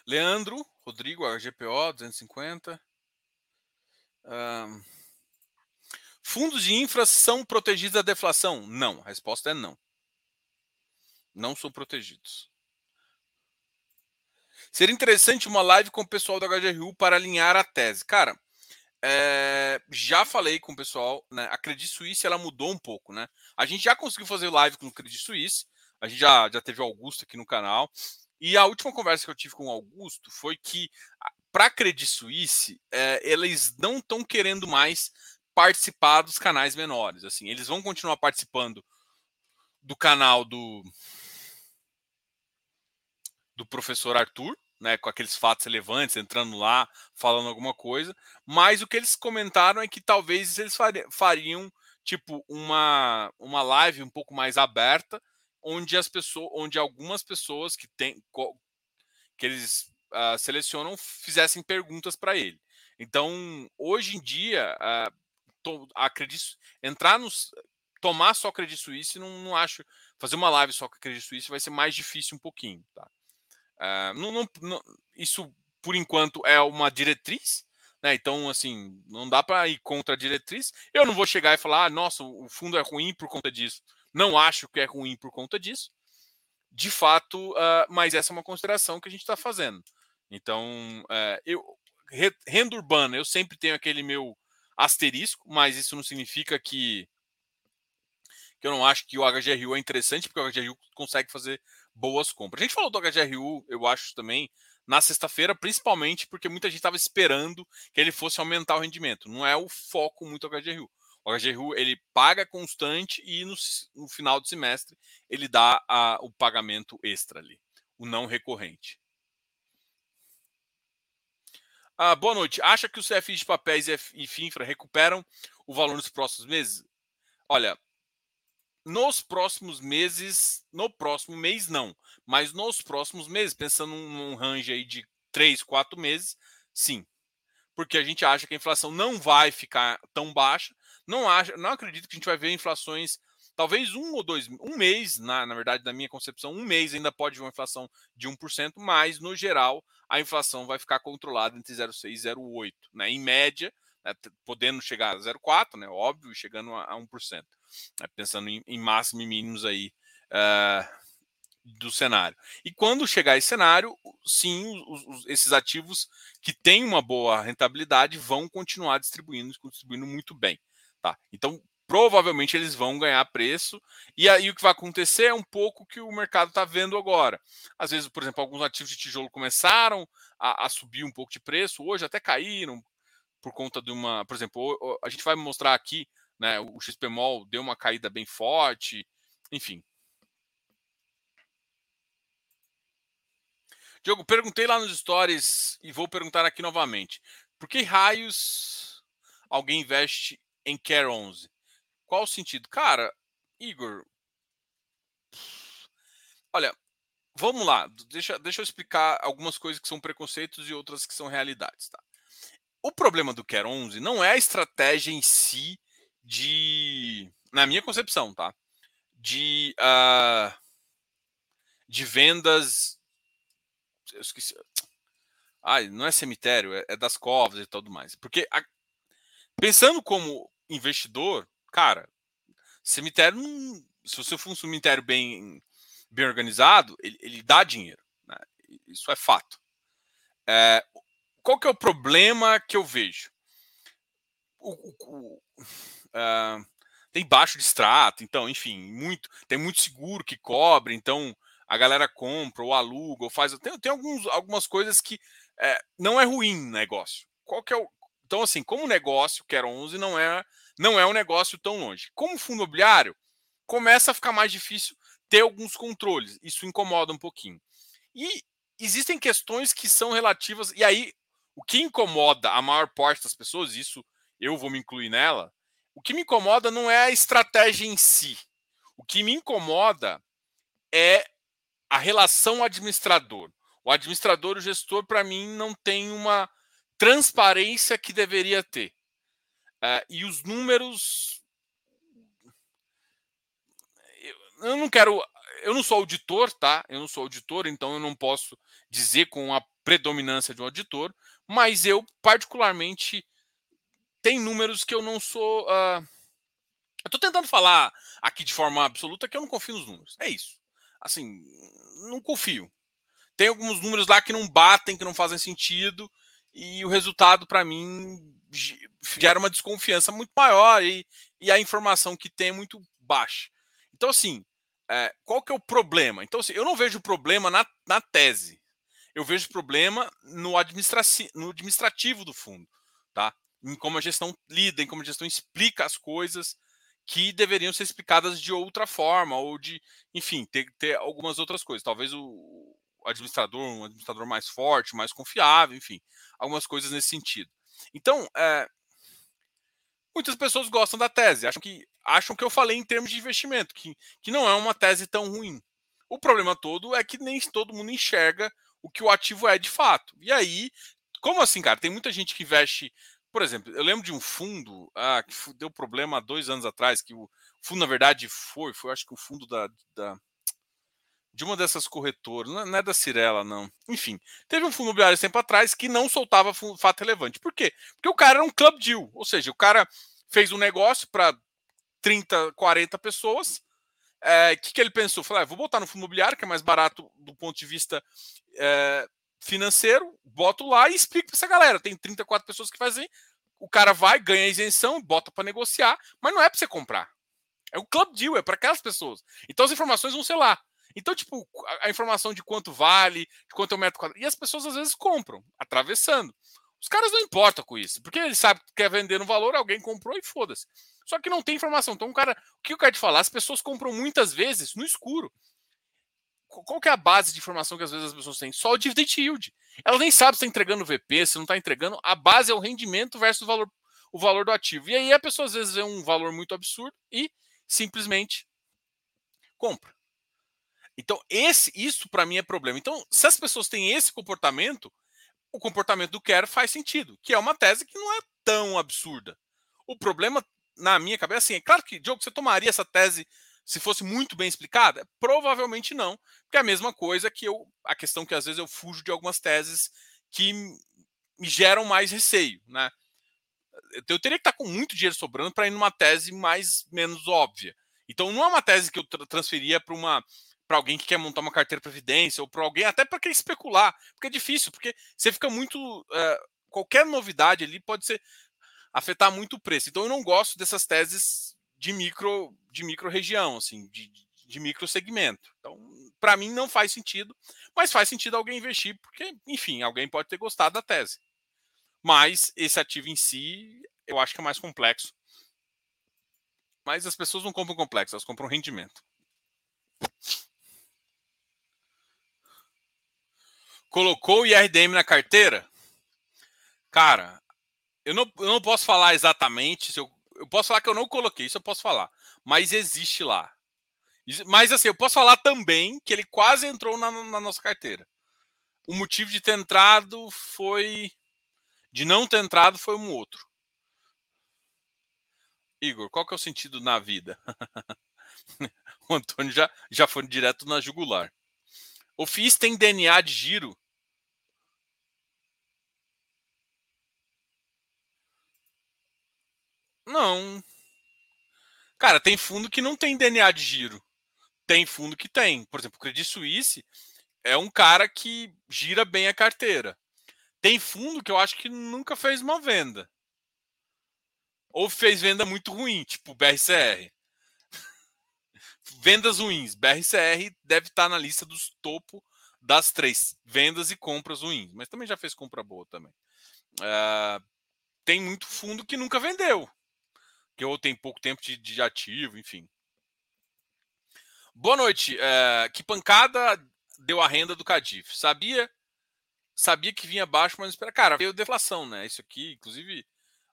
Leandro, Rodrigo, HGPO 250. Um, fundos de infra são protegidos da deflação? Não, a resposta é não. Não são protegidos. Seria interessante uma live com o pessoal da HGRU para alinhar a tese. Cara, é, já falei com o pessoal, né? A Credit Suisse ela mudou um pouco, né? A gente já conseguiu fazer live com o Credit Suisse, a gente já, já teve Augusto aqui no canal. E a última conversa que eu tive com o Augusto foi que, para a Credit Suisse, é, eles não estão querendo mais participar dos canais menores. Assim, eles vão continuar participando do canal do do professor Arthur, né, com aqueles fatos relevantes, entrando lá, falando alguma coisa, mas o que eles comentaram é que talvez eles fariam tipo uma uma live um pouco mais aberta onde as pessoas, onde algumas pessoas que tem que eles uh, selecionam fizessem perguntas para ele. Então, hoje em dia, uh, to, acredito, entrar nos tomar só Credit Suisse, não, não acho fazer uma live só com Credit Suisse vai ser mais difícil um pouquinho, tá? Uh, não, não, não, isso por enquanto é uma diretriz, né? Então, assim, não dá para ir contra a diretriz. Eu não vou chegar e falar, ah, nossa, o fundo é ruim por conta disso. Não acho que é ruim por conta disso. De fato, uh, mas essa é uma consideração que a gente está fazendo. Então, uh, eu, renda urbana, eu sempre tenho aquele meu asterisco, mas isso não significa que, que eu não acho que o HGRU é interessante, porque o HGRU consegue fazer boas compras. A gente falou do HGRU, eu acho também, na sexta-feira, principalmente porque muita gente estava esperando que ele fosse aumentar o rendimento. Não é o foco muito do HGRU. O HGRU ele paga constante e no, no final do semestre ele dá a, o pagamento extra ali, o não recorrente. Ah, boa noite. Acha que os CFIs de papéis e FINFRA recuperam o valor nos próximos meses? Olha, nos próximos meses, no próximo mês não, mas nos próximos meses, pensando num range aí de 3, 4 meses, sim. Porque a gente acha que a inflação não vai ficar tão baixa não acho, não acredito que a gente vai ver inflações, talvez um ou dois, um mês, na, na verdade, na minha concepção, um mês ainda pode ver uma inflação de 1%, mas no geral a inflação vai ficar controlada entre 0,6 e 0,8, né? Em média, né, podendo chegar a 0,4, né? Óbvio, chegando a, a 1%. Né, pensando em, em máximo e mínimos aí uh, do cenário. E quando chegar esse cenário, sim, os, os, esses ativos que têm uma boa rentabilidade vão continuar distribuindo, distribuindo muito bem. Tá? Então, provavelmente eles vão ganhar preço. E aí o que vai acontecer é um pouco que o mercado está vendo agora. Às vezes, por exemplo, alguns ativos de tijolo começaram a, a, subir um pouco de preço, hoje até caíram por conta de uma. Por exemplo, a gente vai mostrar aqui, né? O XPMOL deu uma caída bem forte, enfim. Diogo, perguntei lá nos stories e vou perguntar aqui novamente. Por que raios alguém investe em Care 11? Qual o sentido? Cara, Igor, olha, vamos lá. Deixa, deixa eu explicar algumas coisas que são preconceitos e outras que são realidades, tá? O problema do Care 11 não é a estratégia em si de, na minha concepção, tá? De, uh, de vendas eu esqueci. Ai, não é cemitério, é, é das covas e tudo mais. Porque a, pensando como investidor, cara, cemitério se você for um cemitério bem, bem organizado, ele, ele dá dinheiro. Né? Isso é fato. É, qual que é o problema que eu vejo? O, o, o, uh, tem baixo de extrato, então, enfim, muito, tem muito seguro que cobre, então a galera compra ou aluga ou faz. Tem, tem alguns, algumas coisas que é, não é ruim negócio. Qual que é o. Então, assim, como negócio, Quero 11 não é, não é um negócio tão longe. Como fundo imobiliário, começa a ficar mais difícil ter alguns controles. Isso incomoda um pouquinho. E existem questões que são relativas. E aí, o que incomoda a maior parte das pessoas, isso eu vou me incluir nela, o que me incomoda não é a estratégia em si. O que me incomoda é a relação administrador. O administrador, o gestor, para mim, não tem uma transparência que deveria ter. Uh, e os números. Eu não quero. Eu não sou auditor, tá? Eu não sou auditor, então eu não posso dizer com a predominância de um auditor, mas eu, particularmente, tem números que eu não sou. Uh... eu estou tentando falar aqui de forma absoluta que eu não confio nos números. É isso. Assim, não confio. Tem alguns números lá que não batem, que não fazem sentido, e o resultado, para mim, gera uma desconfiança muito maior e, e a informação que tem é muito baixa. Então, assim, é, qual que é o problema? Então, assim, eu não vejo problema na, na tese. Eu vejo problema no, no administrativo do fundo, tá? Em como a gestão lida, em como a gestão explica as coisas que deveriam ser explicadas de outra forma, ou de, enfim, ter, ter algumas outras coisas. Talvez o administrador, um administrador mais forte, mais confiável, enfim, algumas coisas nesse sentido. Então, é, muitas pessoas gostam da tese, acham que, acham que eu falei em termos de investimento, que, que não é uma tese tão ruim. O problema todo é que nem todo mundo enxerga o que o ativo é de fato. E aí, como assim, cara? Tem muita gente que investe por exemplo, eu lembro de um fundo ah, que deu problema há dois anos atrás, que o fundo, na verdade, foi, foi acho que o fundo da, da de uma dessas corretoras, não é da Cirela, não. Enfim, teve um fundo imobiliário tempo atrás que não soltava fato relevante. Por quê? Porque o cara era um club deal, ou seja, o cara fez um negócio para 30, 40 pessoas. O é, que, que ele pensou? Falou, ah, vou botar no fundo imobiliário, que é mais barato do ponto de vista é, financeiro, boto lá e explico para essa galera. Tem 34 pessoas que fazem, o cara vai, ganha a isenção, bota para negociar, mas não é para você comprar. É o club deal, é para aquelas pessoas. Então as informações vão ser lá. Então, tipo, a informação de quanto vale, de quanto é o metro quadrado. E as pessoas às vezes compram, atravessando. Os caras não importam com isso, porque eles sabem que quer vender no valor, alguém comprou e foda-se. Só que não tem informação. Então, o cara, o que eu quero te falar? As pessoas compram muitas vezes no escuro qual que é a base de informação que às vezes as pessoas têm? Só o dividend yield. Ela nem sabe se está entregando VP, se não está entregando. A base é o rendimento versus o valor, o valor do ativo. E aí a pessoa às vezes vê um valor muito absurdo e simplesmente compra. Então, esse, isso para mim é problema. Então, se as pessoas têm esse comportamento, o comportamento do Kerr faz sentido, que é uma tese que não é tão absurda. O problema, na minha cabeça, assim, é claro que, Diogo, você tomaria essa tese se fosse muito bem explicada? Provavelmente não, porque é a mesma coisa que eu, a questão que às vezes eu fujo de algumas teses que me geram mais receio, né? Eu teria que estar com muito dinheiro sobrando para ir numa tese mais menos óbvia. Então não é uma tese que eu tra transferia para uma para alguém que quer montar uma carteira previdência ou para alguém até para quem especular, porque é difícil, porque você fica muito uh, qualquer novidade ali pode ser afetar muito o preço. Então eu não gosto dessas teses de micro de micro região, assim, de, de micro segmento. Então, para mim não faz sentido, mas faz sentido alguém investir porque, enfim, alguém pode ter gostado da tese. Mas esse ativo em si, eu acho que é mais complexo. Mas as pessoas não compram complexo, elas compram rendimento. Colocou o IRDM na carteira? Cara, eu não, eu não posso falar exatamente. Eu, eu posso falar que eu não coloquei, isso eu posso falar. Mas existe lá. Mas assim, eu posso falar também que ele quase entrou na, na nossa carteira. O motivo de ter entrado foi. De não ter entrado foi um outro. Igor, qual que é o sentido na vida? o Antônio já, já foi direto na jugular. O FIS tem DNA de giro? Não. Cara, tem fundo que não tem DNA de giro. Tem fundo que tem. Por exemplo, o Credit Suisse é um cara que gira bem a carteira. Tem fundo que eu acho que nunca fez uma venda ou fez venda muito ruim, tipo BRCR. Vendas ruins. BRCR deve estar na lista dos topo das três. Vendas e compras ruins. Mas também já fez compra boa também. Uh, tem muito fundo que nunca vendeu. Que ou tem pouco tempo de, de ativo, enfim. Boa noite. Uh, que pancada deu a renda do Cadif? Sabia sabia que vinha baixo, mas espera, cara, veio deflação, né? Isso aqui, inclusive,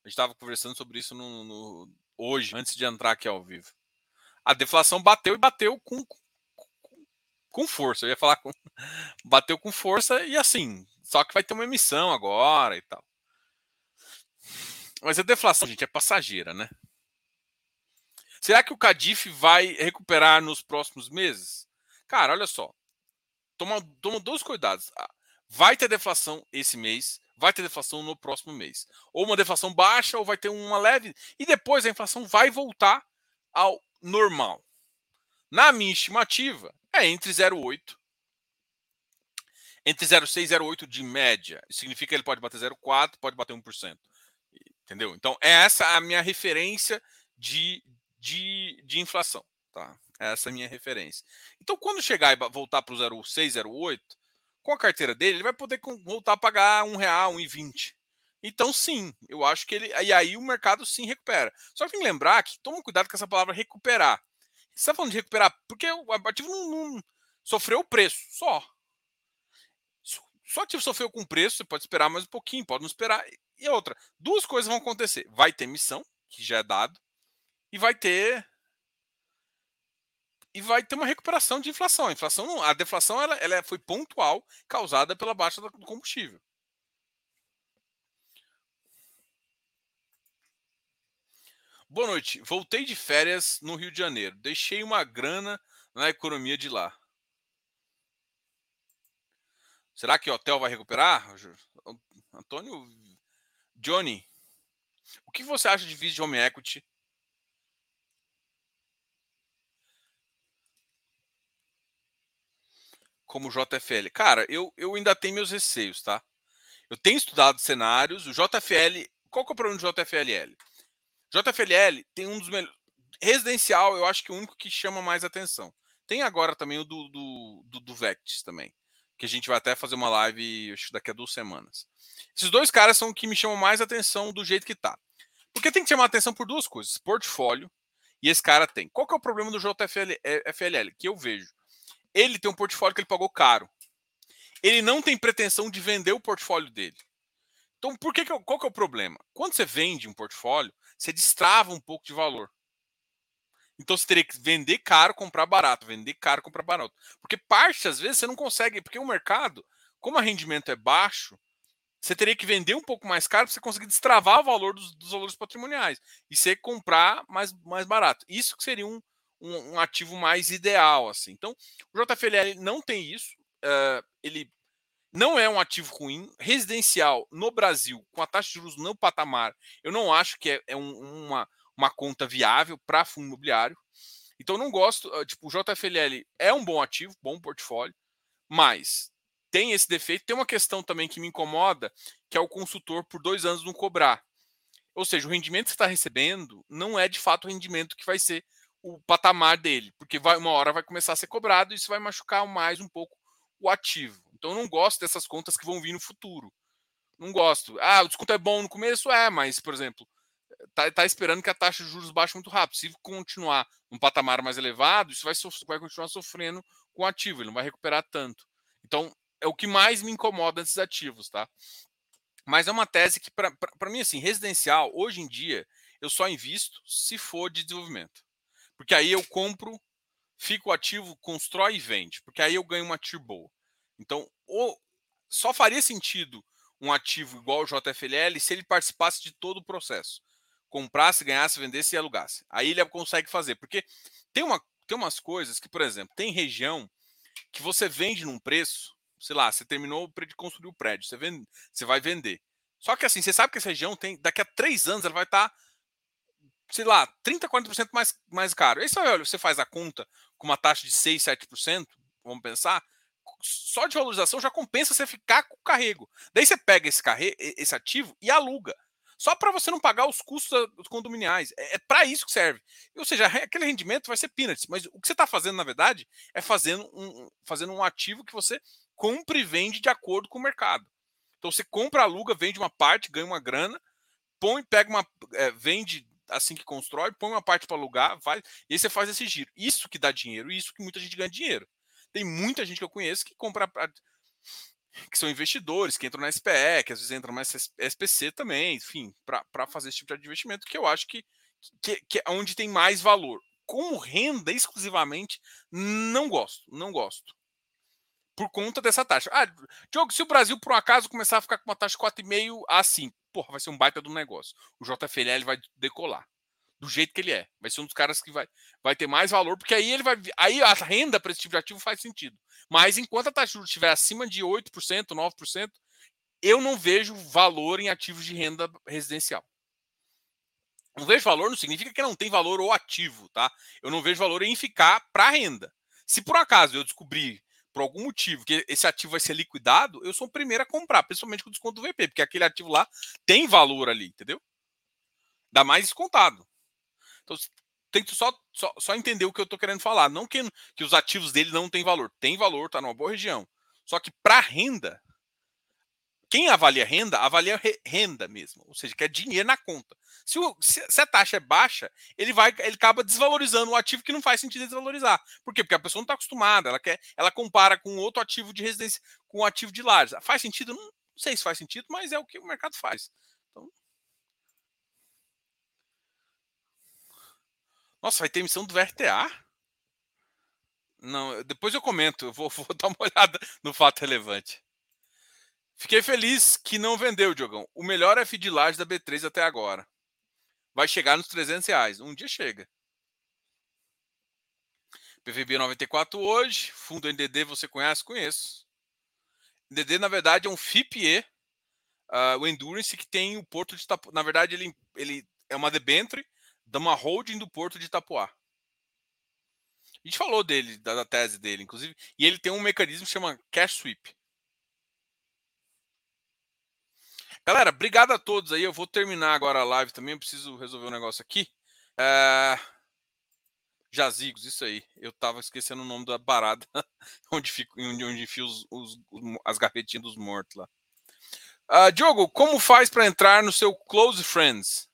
a gente estava conversando sobre isso no, no, hoje, antes de entrar aqui ao vivo. A deflação bateu e bateu com, com, com força. Eu ia falar com. Bateu com força e assim. Só que vai ter uma emissão agora e tal. Mas a deflação, gente, é passageira, né? Será que o Cadif vai recuperar nos próximos meses? Cara, olha só. Toma, toma dois cuidados. Ah, vai ter deflação esse mês vai ter deflação no próximo mês. Ou uma deflação baixa, ou vai ter uma leve. E depois a inflação vai voltar ao normal. Na minha estimativa, é entre 0,8 entre 0,6 e 0,8 de média. Isso significa que ele pode bater 0,4, pode bater 1%. Entendeu? Então, é essa a minha referência de, de, de inflação. Tá? Essa é a minha referência. Então, quando chegar e voltar para o 0,6, 0,8, com a carteira dele, ele vai poder voltar a pagar um real, um e vinte. Então, sim, eu acho que ele. E aí o mercado sim recupera. Só que tem que lembrar que toma cuidado com essa palavra recuperar. Você está falando de recuperar, porque o ativo não, não sofreu o preço, só. Só ativo sofreu com preço, você pode esperar mais um pouquinho, pode não esperar. E outra, duas coisas vão acontecer. Vai ter missão, que já é dado, e vai ter e vai ter uma recuperação de inflação. A inflação, a deflação, ela, ela foi pontual, causada pela baixa do combustível. Boa noite. Voltei de férias no Rio de Janeiro. Deixei uma grana na economia de lá. Será que o hotel vai recuperar? Antônio Johnny, o que você acha de vice de home equity como JFL? Cara, eu, eu ainda tenho meus receios, tá? Eu tenho estudado cenários. O JFL. Qual que é o problema do JFLL? JFLL tem um dos melhores. Residencial, eu acho que é o único que chama mais atenção. Tem agora também o do, do, do, do Vectis também. Que a gente vai até fazer uma live acho, daqui a duas semanas. Esses dois caras são que me chamam mais atenção do jeito que tá. Porque tem que chamar atenção por duas coisas: portfólio e esse cara tem. Qual que é o problema do JFLL? Que eu vejo ele tem um portfólio que ele pagou caro. Ele não tem pretensão de vender o portfólio dele. Então, por que, que qual que é o problema? Quando você vende um portfólio, você destrava um pouco de valor. Então você teria que vender caro, comprar barato, vender caro, comprar barato. Porque parte, às vezes, você não consegue, porque o mercado, como o rendimento é baixo, você teria que vender um pouco mais caro para você conseguir destravar o valor dos, dos, valores patrimoniais e você comprar mais, mais barato. Isso que seria um, um, um, ativo mais ideal. assim. Então, o JFLL não tem isso. Uh, ele não é um ativo ruim. Residencial no Brasil, com a taxa de juros no patamar, eu não acho que é, é um, uma, uma conta viável para fundo imobiliário. Então não gosto, ah, tipo, o JFLL é um bom ativo, bom portfólio, mas tem esse defeito. Tem uma questão também que me incomoda, que é o consultor por dois anos não cobrar. Ou seja, o rendimento que você está recebendo não é de fato o rendimento que vai ser o patamar dele, porque vai, uma hora vai começar a ser cobrado e isso vai machucar mais um pouco o ativo. Então eu não gosto dessas contas que vão vir no futuro. Não gosto. Ah, o desconto é bom no começo? É, mas, por exemplo, tá, tá esperando que a taxa de juros baixe muito rápido. Se continuar um patamar mais elevado, isso vai, vai continuar sofrendo com o ativo, ele não vai recuperar tanto. Então, é o que mais me incomoda nesses ativos, tá? Mas é uma tese que, para mim, assim, residencial, hoje em dia, eu só invisto se for de desenvolvimento. Porque aí eu compro, fico ativo, constrói e vende. Porque aí eu ganho uma TIR boa. Então, o, só faria sentido um ativo igual o JFLL se ele participasse de todo o processo. Comprasse, ganhasse, vendesse e alugasse. Aí ele consegue fazer. Porque tem, uma, tem umas coisas que, por exemplo, tem região que você vende num preço, sei lá, você terminou de construir o prédio, você, vende, você vai vender. Só que assim, você sabe que essa região tem, daqui a três anos, ela vai estar, tá, sei lá, 30, 40% mais, mais caro. Aí você, olha, você faz a conta com uma taxa de 6, 7%, vamos pensar, só de valorização já compensa você ficar com o carrego. Daí você pega esse, carre, esse ativo e aluga. Só para você não pagar os custos condominiais. É, é para isso que serve. Ou seja, aquele rendimento vai ser peanuts. Mas o que você está fazendo, na verdade, é fazendo um, fazendo um ativo que você compra e vende de acordo com o mercado. Então você compra, aluga, vende uma parte, ganha uma grana, põe, pega uma. É, vende assim que constrói, põe uma parte para alugar, vai, e aí você faz esse giro. Isso que dá dinheiro, isso que muita gente ganha dinheiro. Tem muita gente que eu conheço que compra que são investidores, que entram na SPE, que às vezes entram na SPC também, enfim, para fazer esse tipo de investimento, que eu acho que, que, que, é onde tem mais valor. Como renda exclusivamente, não gosto, não gosto. Por conta dessa taxa. Ah, Diogo, se o Brasil, por um acaso, começar a ficar com uma taxa de 4,5 a 5, porra, vai ser um baita do negócio. O JFL vai decolar do jeito que ele é. Vai ser um dos caras que vai, vai ter mais valor, porque aí ele vai. Aí a renda para esse tipo de ativo faz sentido. Mas enquanto a taxa de juros estiver acima de 8%, 9%, eu não vejo valor em ativos de renda residencial. Não vejo valor não significa que não tem valor o ativo, tá? Eu não vejo valor em ficar para renda. Se por acaso eu descobrir por algum motivo que esse ativo vai ser liquidado, eu sou o primeiro a comprar, principalmente com desconto do VP, porque aquele ativo lá tem valor ali, entendeu? Dá mais descontado. Então, que só, só, só entender o que eu estou querendo falar. Não que, que os ativos dele não têm valor. Tem valor, está numa boa região. Só que para renda, quem avalia renda, avalia renda mesmo. Ou seja, que é dinheiro na conta. Se, o, se, se, a taxa é baixa, ele vai, ele acaba desvalorizando o ativo que não faz sentido desvalorizar. Por quê? Porque a pessoa não está acostumada, ela quer, ela compara com outro ativo de residência, com um ativo de lares. Faz sentido? Não, não sei se faz sentido, mas é o que o mercado faz. Então, Nossa, vai ter emissão do VRTA? Não, depois eu comento, eu vou, vou dar uma olhada no fato relevante. Fiquei feliz que não vendeu, Diogão. O melhor F de laje da B3 até agora. Vai chegar nos 300 reais. Um dia chega. PVB 94 hoje. Fundo NDD você conhece? Conheço. NDD, na verdade, é um FIPE, uh, o Endurance, que tem o porto de Itapuã. Na verdade, ele, ele é uma debenture de uma holding do Porto de Itapuá. A gente falou dele, da, da tese dele, inclusive, e ele tem um mecanismo que chama Cash Sweep. Galera, obrigado a todos aí. Eu vou terminar agora a live também. Eu preciso resolver um negócio aqui. É... Jazigos, isso aí. Eu tava esquecendo o nome da parada onde, fico, onde, enfio os, os, as gavetinhas dos mortos lá. Uh, Diogo, como faz para entrar no seu Close Friends?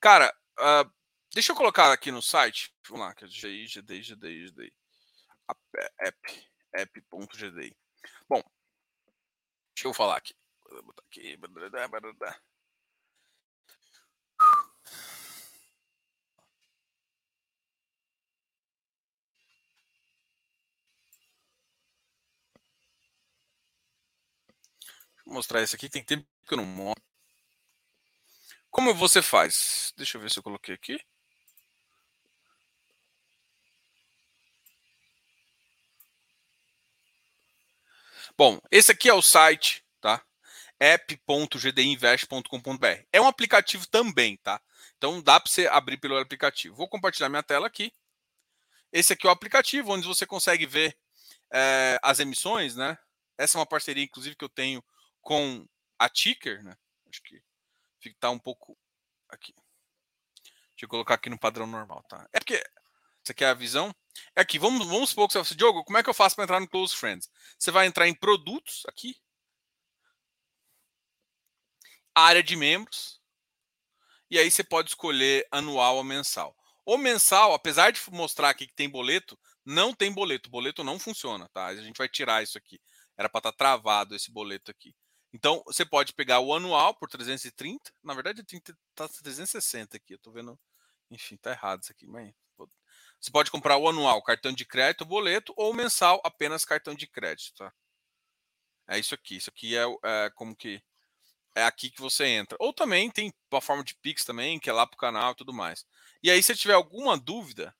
Cara, Uh, deixa eu colocar aqui no site. Vamos lá, que é GI, GDI, GDI, GDI. App, app.gdi. Bom, deixa eu falar aqui. Vou botar aqui. Mostrar esse aqui, tem tempo que eu não mostro. Como você faz? Deixa eu ver se eu coloquei aqui. Bom, esse aqui é o site? app.gdinvest.com.br. É um aplicativo também, tá? Então dá para você abrir pelo aplicativo. Vou compartilhar minha tela aqui. Esse aqui é o aplicativo onde você consegue ver é, as emissões, né? Essa é uma parceria, inclusive, que eu tenho com a Ticker, né? Acho que está um pouco aqui. Deixa eu colocar aqui no padrão normal, tá? É porque você quer a visão? É aqui, vamos, vamos supor que você fala Diogo, como é que eu faço para entrar no Close Friends? Você vai entrar em produtos aqui, área de membros, e aí você pode escolher anual ou mensal. O mensal, apesar de mostrar aqui que tem boleto, não tem boleto. O boleto não funciona, tá? A gente vai tirar isso aqui. Era para estar tá travado esse boleto aqui. Então, você pode pegar o anual por 330. Na verdade, está 360 aqui. Eu estou vendo. Enfim, está errado isso aqui. Mas... Você pode comprar o anual, cartão de crédito, boleto, ou mensal, apenas cartão de crédito, tá? É isso aqui. Isso aqui é, é como que. É aqui que você entra. Ou também tem uma forma de Pix também, que é lá para o canal e tudo mais. E aí, se tiver alguma dúvida,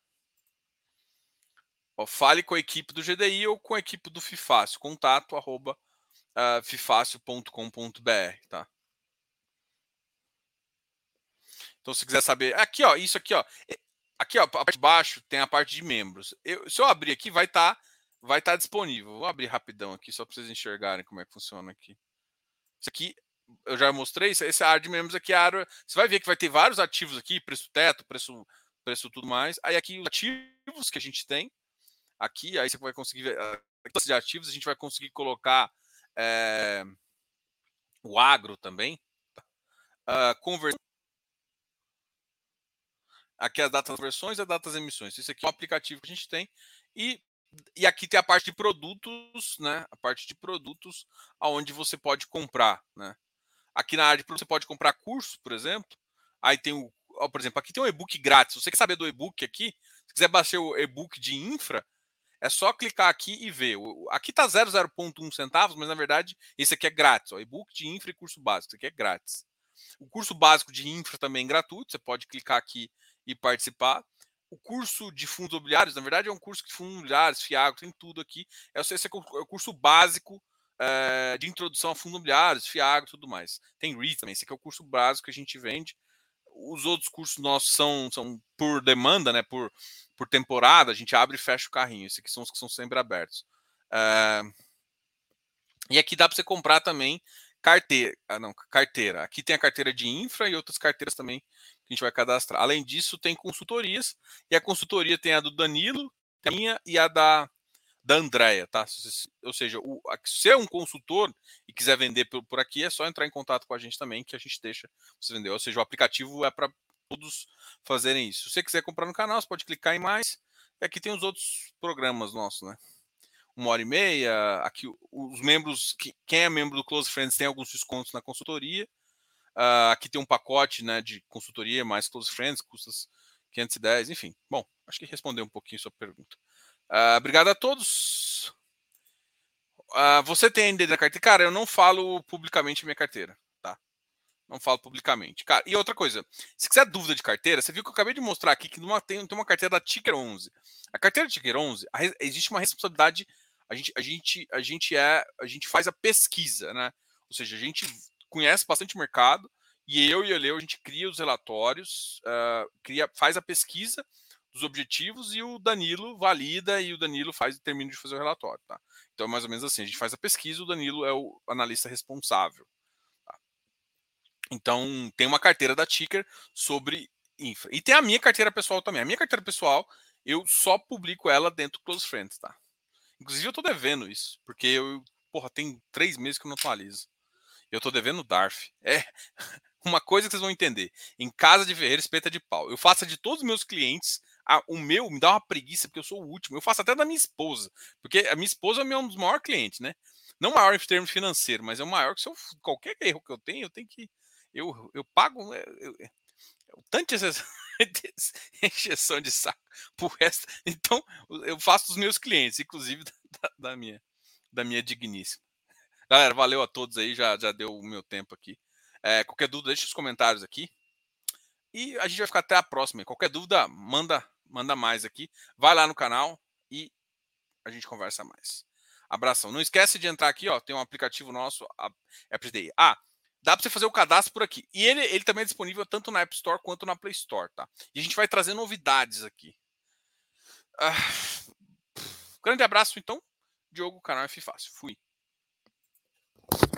ó, fale com a equipe do GDI ou com a equipe do Fifácio. Contato arroba uh, fifácio.com.br, tá? Então, se quiser saber, aqui, ó, isso aqui, ó, aqui, ó, a parte de baixo tem a parte de membros. Eu, se eu abrir aqui, vai estar, tá, vai tá disponível. Vou abrir rapidão aqui só para vocês enxergarem como é que funciona aqui. Isso aqui eu já mostrei, esse de membros aqui, a área, você vai ver que vai ter vários ativos aqui, preço teto, preço, preço tudo mais. Aí aqui os ativos que a gente tem, aqui, aí você vai conseguir ver, de ativos, a gente vai conseguir colocar é, o agro também, uh, conversão. Aqui as datas versões e as datas emissões. Isso aqui é um aplicativo que a gente tem. E, e aqui tem a parte de produtos, né? A parte de produtos, aonde você pode comprar, né? Aqui na área de produto você pode comprar curso, por exemplo. Aí tem o, por exemplo, aqui tem um e-book grátis. Você quer saber do e-book aqui, se quiser baixar o e-book de infra, é só clicar aqui e ver. Aqui está 0,0.1 centavos, mas na verdade esse aqui é grátis. E-book de infra e curso básico. Isso aqui é grátis. O curso básico de infra também é gratuito. Você pode clicar aqui e participar. O curso de fundos imobiliários, na verdade, é um curso de fundos imobiliários, FIAGO, tem tudo aqui. Esse é o curso básico é, de introdução a fundos imobiliários, FIAGO e tudo mais. Tem REIT também, esse aqui é o curso básico que a gente vende. Os outros cursos nossos são, são por demanda, né? Por, por temporada, a gente abre e fecha o carrinho. Esses aqui são os que são sempre abertos. É, e aqui dá para você comprar também carteira. Ah, não, carteira. Aqui tem a carteira de infra e outras carteiras também que a gente vai cadastrar. Além disso, tem consultorias. E a consultoria tem a do Danilo, a minha e a da da Andrea, tá? Ou seja, o, se é um consultor e quiser vender por, por, aqui, é só entrar em contato com a gente também, que a gente deixa você vender. Ou seja, o aplicativo é para todos fazerem isso. Se você quiser comprar no canal, você pode clicar em mais. E aqui tem os outros programas nossos, né? Uma hora e meia. Aqui os membros, quem é membro do Close Friends tem alguns descontos na consultoria. Uh, aqui tem um pacote né, de consultoria mais Close Friends, custa 510, enfim. Bom, acho que respondeu um pouquinho sua pergunta. Uh, obrigado a todos. Uh, você tem ainda da carteira? Cara, eu não falo publicamente minha carteira, tá? Não falo publicamente. Cara, e outra coisa, se quiser dúvida de carteira, você viu que eu acabei de mostrar aqui que numa, tem, tem uma carteira da Ticker 11. A carteira da Ticker 11, a, existe uma responsabilidade, a gente, a, gente, a, gente é, a gente faz a pesquisa, né? Ou seja, a gente conhece bastante mercado e eu e o Leo, a gente cria os relatórios, uh, cria, faz a pesquisa dos objetivos e o Danilo valida e o Danilo faz termina de fazer o relatório, tá? Então, é mais ou menos assim, a gente faz a pesquisa, o Danilo é o analista responsável. Tá? Então, tem uma carteira da Ticker sobre infra. E tem a minha carteira pessoal também. A minha carteira pessoal, eu só publico ela dentro do Close Friends, tá? Inclusive, eu tô devendo isso, porque eu, porra, tem três meses que eu não atualizo. Eu tô devendo o DARF. É uma coisa que vocês vão entender. Em casa de ferreiro, espeta de pau. Eu faço de todos os meus clientes o meu me dá uma preguiça, porque eu sou o último. Eu faço até da minha esposa, porque a minha esposa é um dos maiores clientes, né? Não maior em termos financeiros, mas é o maior que se eu, qualquer erro que eu tenho, eu tenho que. Eu, eu pago. Né, eu, eu, eu, tanto injeção de saco pro resto. Então, eu faço dos meus clientes, inclusive da, da, minha, da minha digníssima. Galera, valeu a todos aí, já, já deu o meu tempo aqui. É, qualquer dúvida, deixe os comentários aqui. E a gente vai ficar até a próxima. Qualquer dúvida, manda manda mais aqui. Vai lá no canal e a gente conversa mais. Abração. Não esquece de entrar aqui, ó. Tem um aplicativo nosso, AppDay. Ah, dá para você fazer o cadastro por aqui. E ele, ele também é disponível tanto na App Store quanto na Play Store, tá? E a gente vai trazer novidades aqui. Uh, grande abraço, então. Diogo, canal F Fácil. Fui.